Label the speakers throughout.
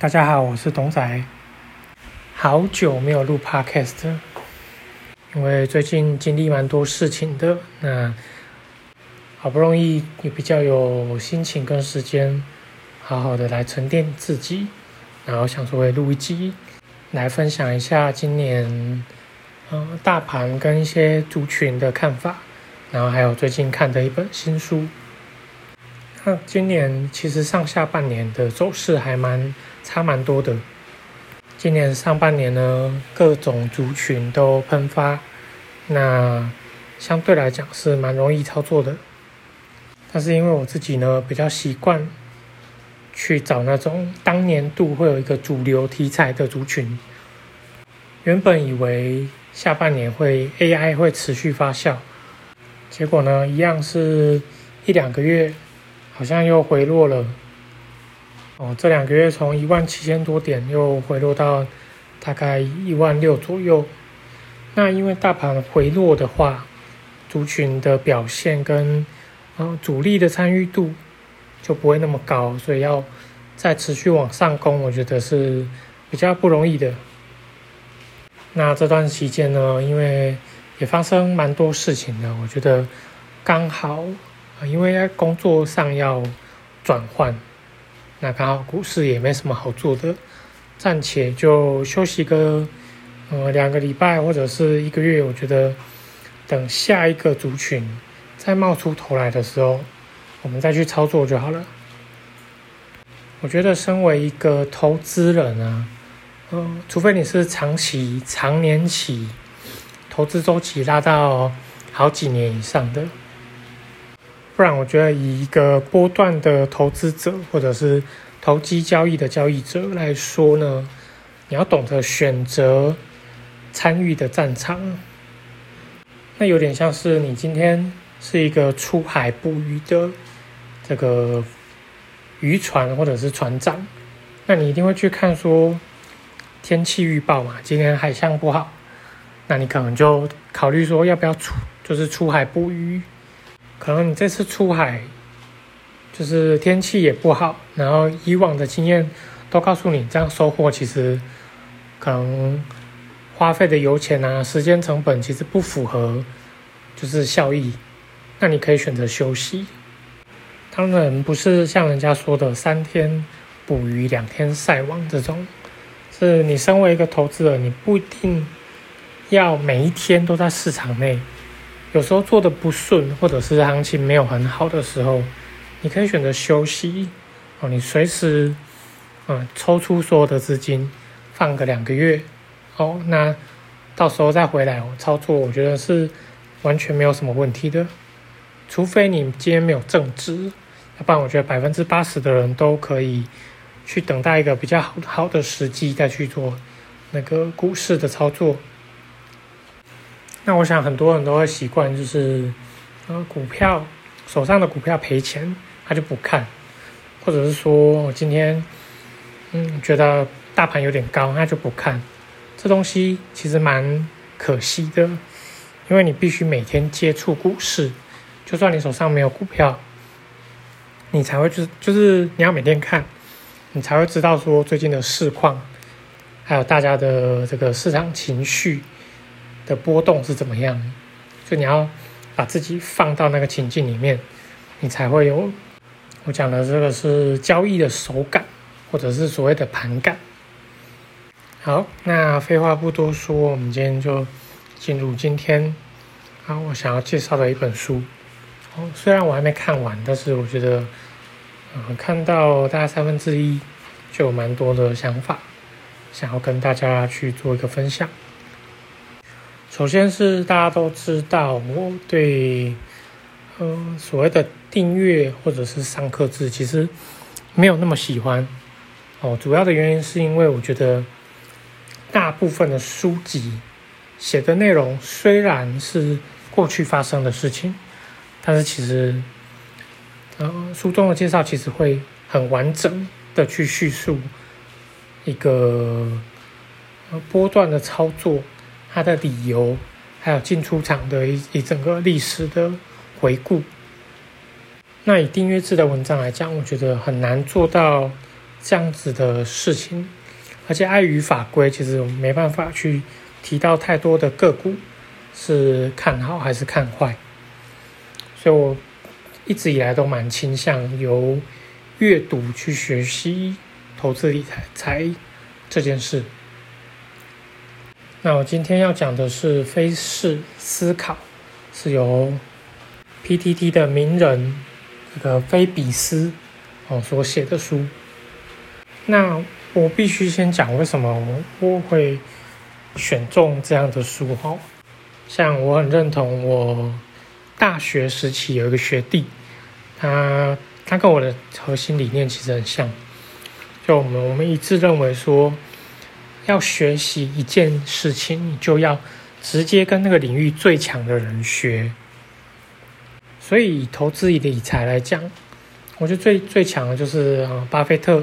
Speaker 1: 大家好，我是董仔。好久没有录 Podcast，因为最近经历蛮多事情的，那好不容易也比较有心情跟时间，好好的来沉淀自己，然后想说会录一集，来分享一下今年嗯大盘跟一些族群的看法，然后还有最近看的一本新书。那今年其实上下半年的走势还蛮差蛮多的。今年上半年呢，各种族群都喷发，那相对来讲是蛮容易操作的。但是因为我自己呢比较习惯去找那种当年度会有一个主流题材的族群，原本以为下半年会 AI 会持续发酵，结果呢一样是一两个月。好像又回落了，哦，这两个月从一万七千多点又回落到大概一万六左右。那因为大盘回落的话，族群的表现跟嗯主力的参与度就不会那么高，所以要再持续往上攻，我觉得是比较不容易的。那这段期间呢，因为也发生蛮多事情的，我觉得刚好。因为工作上要转换，那刚好股市也没什么好做的，暂且就休息个呃两个礼拜或者是一个月。我觉得等下一个族群再冒出头来的时候，我们再去操作就好了。我觉得身为一个投资人啊，嗯，除非你是长期、长年期投资周期拉到好几年以上的。不然，我觉得以一个波段的投资者或者是投机交易的交易者来说呢，你要懂得选择参与的战场。那有点像是你今天是一个出海捕鱼的这个渔船或者是船长，那你一定会去看说天气预报嘛，今天海象不好，那你可能就考虑说要不要出，就是出海捕鱼。可能你这次出海，就是天气也不好，然后以往的经验都告诉你，这样收获其实可能花费的油钱啊、时间成本其实不符合，就是效益。那你可以选择休息。当然不是像人家说的三天捕鱼两天晒网这种，是你身为一个投资者，你不一定要每一天都在市场内。有时候做的不顺，或者是行情没有很好的时候，你可以选择休息哦。你随时嗯抽出所有的资金，放个两个月哦，那到时候再回来操作，我觉得是完全没有什么问题的。除非你今天没有正值，要不然我觉得百分之八十的人都可以去等待一个比较好好的时机再去做那个股市的操作。那我想很多人都会习惯，就是呃股票手上的股票赔钱，他就不看，或者是说我今天嗯觉得大盘有点高，他就不看。这东西其实蛮可惜的，因为你必须每天接触股市，就算你手上没有股票，你才会就是就是你要每天看，你才会知道说最近的市况，还有大家的这个市场情绪。的波动是怎么样？就你要把自己放到那个情境里面，你才会有我讲的这个是交易的手感，或者是所谓的盘感。好，那废话不多说，我们今天就进入今天啊，我想要介绍的一本书。哦，虽然我还没看完，但是我觉得，看到大概三分之一，就有蛮多的想法，想要跟大家去做一个分享。首先是大家都知道，我对嗯所谓的订阅或者是上课制其实没有那么喜欢哦。主要的原因是因为我觉得大部分的书籍写的内容虽然是过去发生的事情，但是其实嗯书中的介绍其实会很完整的去叙述一个波段的操作。它的理由，还有进出场的一一整个历史的回顾。那以订阅制的文章来讲，我觉得很难做到这样子的事情，而且碍于法规，其实我没办法去提到太多的个股是看好还是看坏，所以我一直以来都蛮倾向由阅读去学习投资理财财这件事。那我今天要讲的是非式思考，是由 PTT 的名人这个菲比斯哦所写的书。那我必须先讲为什么我我会选中这样的书哈。像我很认同我大学时期有一个学弟，他他跟我的核心理念其实很像，就我们我们一致认为说。要学习一件事情，你就要直接跟那个领域最强的人学。所以，投资理财来讲，我觉得最最强的就是啊，巴菲特，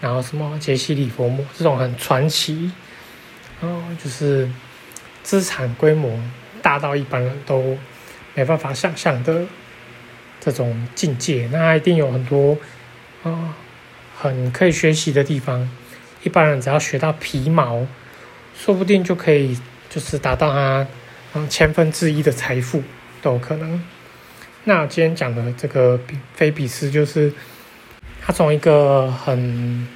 Speaker 1: 然后什么杰西·里佛摩这种很传奇，哦，就是资产规模大到一般人都没办法想象的这种境界。那一定有很多啊，很可以学习的地方。一般人只要学到皮毛，说不定就可以就是达到他嗯千分之一的财富都有可能。那今天讲的这个菲比斯，就是他从一个很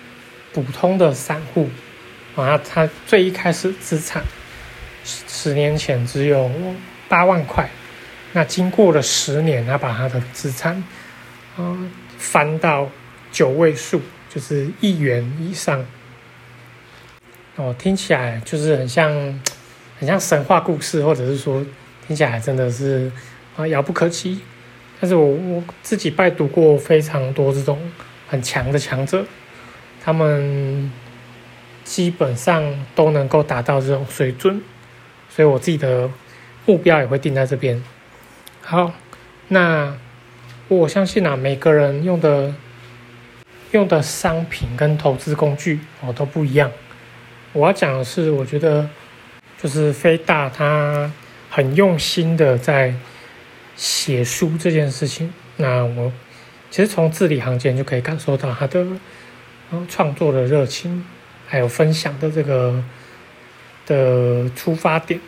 Speaker 1: 普通的散户啊，他最一开始资产十年前只有八万块，那经过了十年，他把他的资产啊翻到九位数，就是亿元以上。哦，听起来就是很像，很像神话故事，或者是说听起来真的是啊遥不可及。但是我我自己拜读过非常多这种很强的强者，他们基本上都能够达到这种水准，所以我自己的目标也会定在这边。好，那我相信啊，每个人用的用的商品跟投资工具哦都不一样。我要讲的是，我觉得就是飞大他很用心的在写书这件事情。那我其实从字里行间就可以感受到他的创作的热情，还有分享的这个的出发点。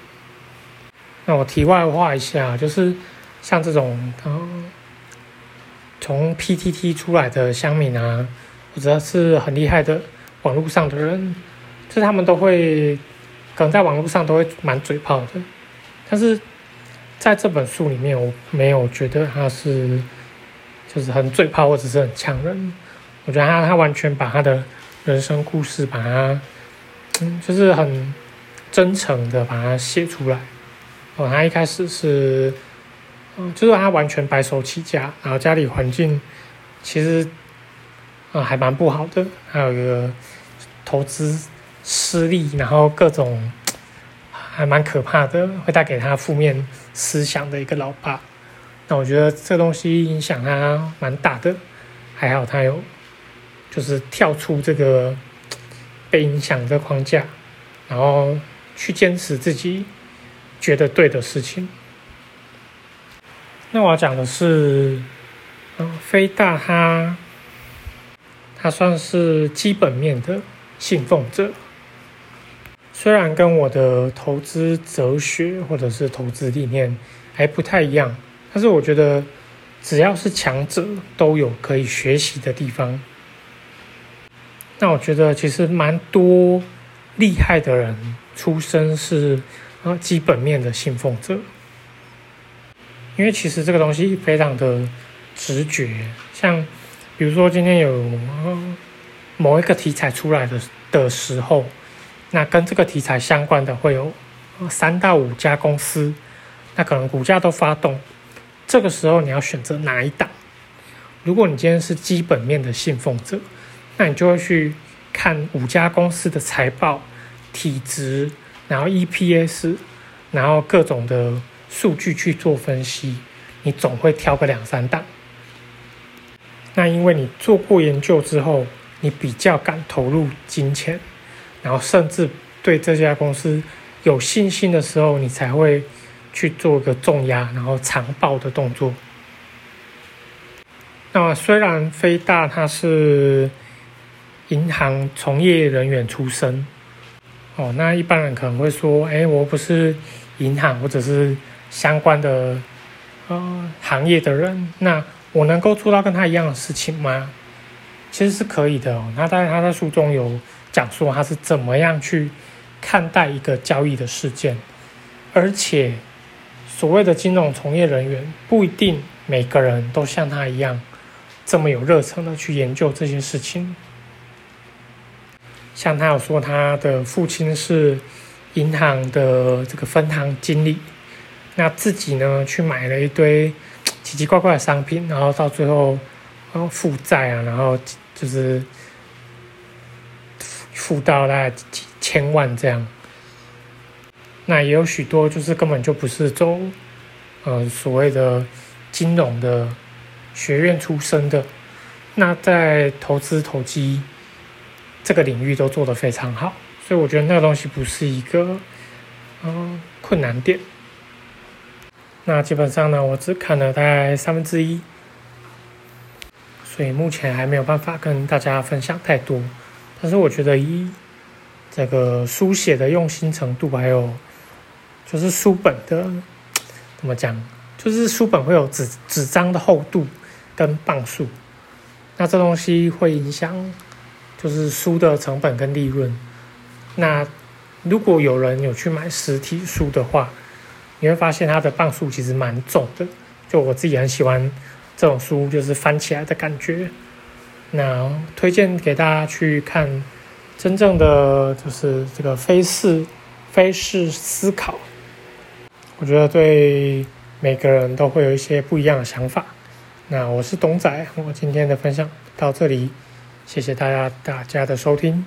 Speaker 1: 那我题外话一下，就是像这种嗯从 PTT 出来的乡民啊，或者是很厉害的网络上的人。是他们都会，可能在网络上都会蛮嘴炮的，但是在这本书里面，我没有觉得他是就是很嘴炮或者是很呛人。我觉得他他完全把他的人生故事，把它嗯，就是很真诚的把它写出来。哦，他一开始是，嗯，就是他完全白手起家，然后家里环境其实啊还蛮不好的，还有一个投资。失利，然后各种还蛮可怕的，会带给他负面思想的一个老爸。那我觉得这东西影响他蛮大的，还好他有就是跳出这个被影响的框架，然后去坚持自己觉得对的事情。那我要讲的是，嗯，飞大他他算是基本面的信奉者。虽然跟我的投资哲学或者是投资理念还不太一样，但是我觉得只要是强者都有可以学习的地方。那我觉得其实蛮多厉害的人出身是啊基本面的信奉者，因为其实这个东西非常的直觉。像比如说今天有某一个题材出来的的时候。那跟这个题材相关的会有三到五家公司，那可能股价都发动，这个时候你要选择哪一档？如果你今天是基本面的信奉者，那你就会去看五家公司的财报、体值，然后 EPS，然后各种的数据去做分析，你总会挑个两三档。那因为你做过研究之后，你比较敢投入金钱。然后甚至对这家公司有信心的时候，你才会去做个重压，然后长报的动作。那虽然飞大他是银行从业人员出身。哦，那一般人可能会说，哎，我不是银行或者是相关的呃行业的人，那我能够做到跟他一样的事情吗？其实是可以的。那当然，他在书中有讲说他是怎么样去看待一个交易的事件，而且所谓的金融从业人员不一定每个人都像他一样这么有热忱的去研究这些事情。像他有说，他的父亲是银行的这个分行经理，那自己呢去买了一堆奇奇怪怪的商品，然后到最后然后负债啊，然后就是负到大概几千万这样。那也有许多就是根本就不是走呃所谓的金融的学院出身的，那在投资投机。这个领域都做得非常好，所以我觉得那个东西不是一个嗯困难点。那基本上呢，我只看了大概三分之一，所以目前还没有办法跟大家分享太多。但是我觉得以这个书写的用心程度，还有就是书本的怎么讲，就是书本会有纸纸张的厚度跟磅数，那这东西会影响。就是书的成本跟利润。那如果有人有去买实体书的话，你会发现它的磅数其实蛮重的。就我自己很喜欢这种书，就是翻起来的感觉。那推荐给大家去看真正的就是这个非视非视思考。我觉得对每个人都会有一些不一样的想法。那我是董仔，我今天的分享到这里。谢谢大家大家的收听。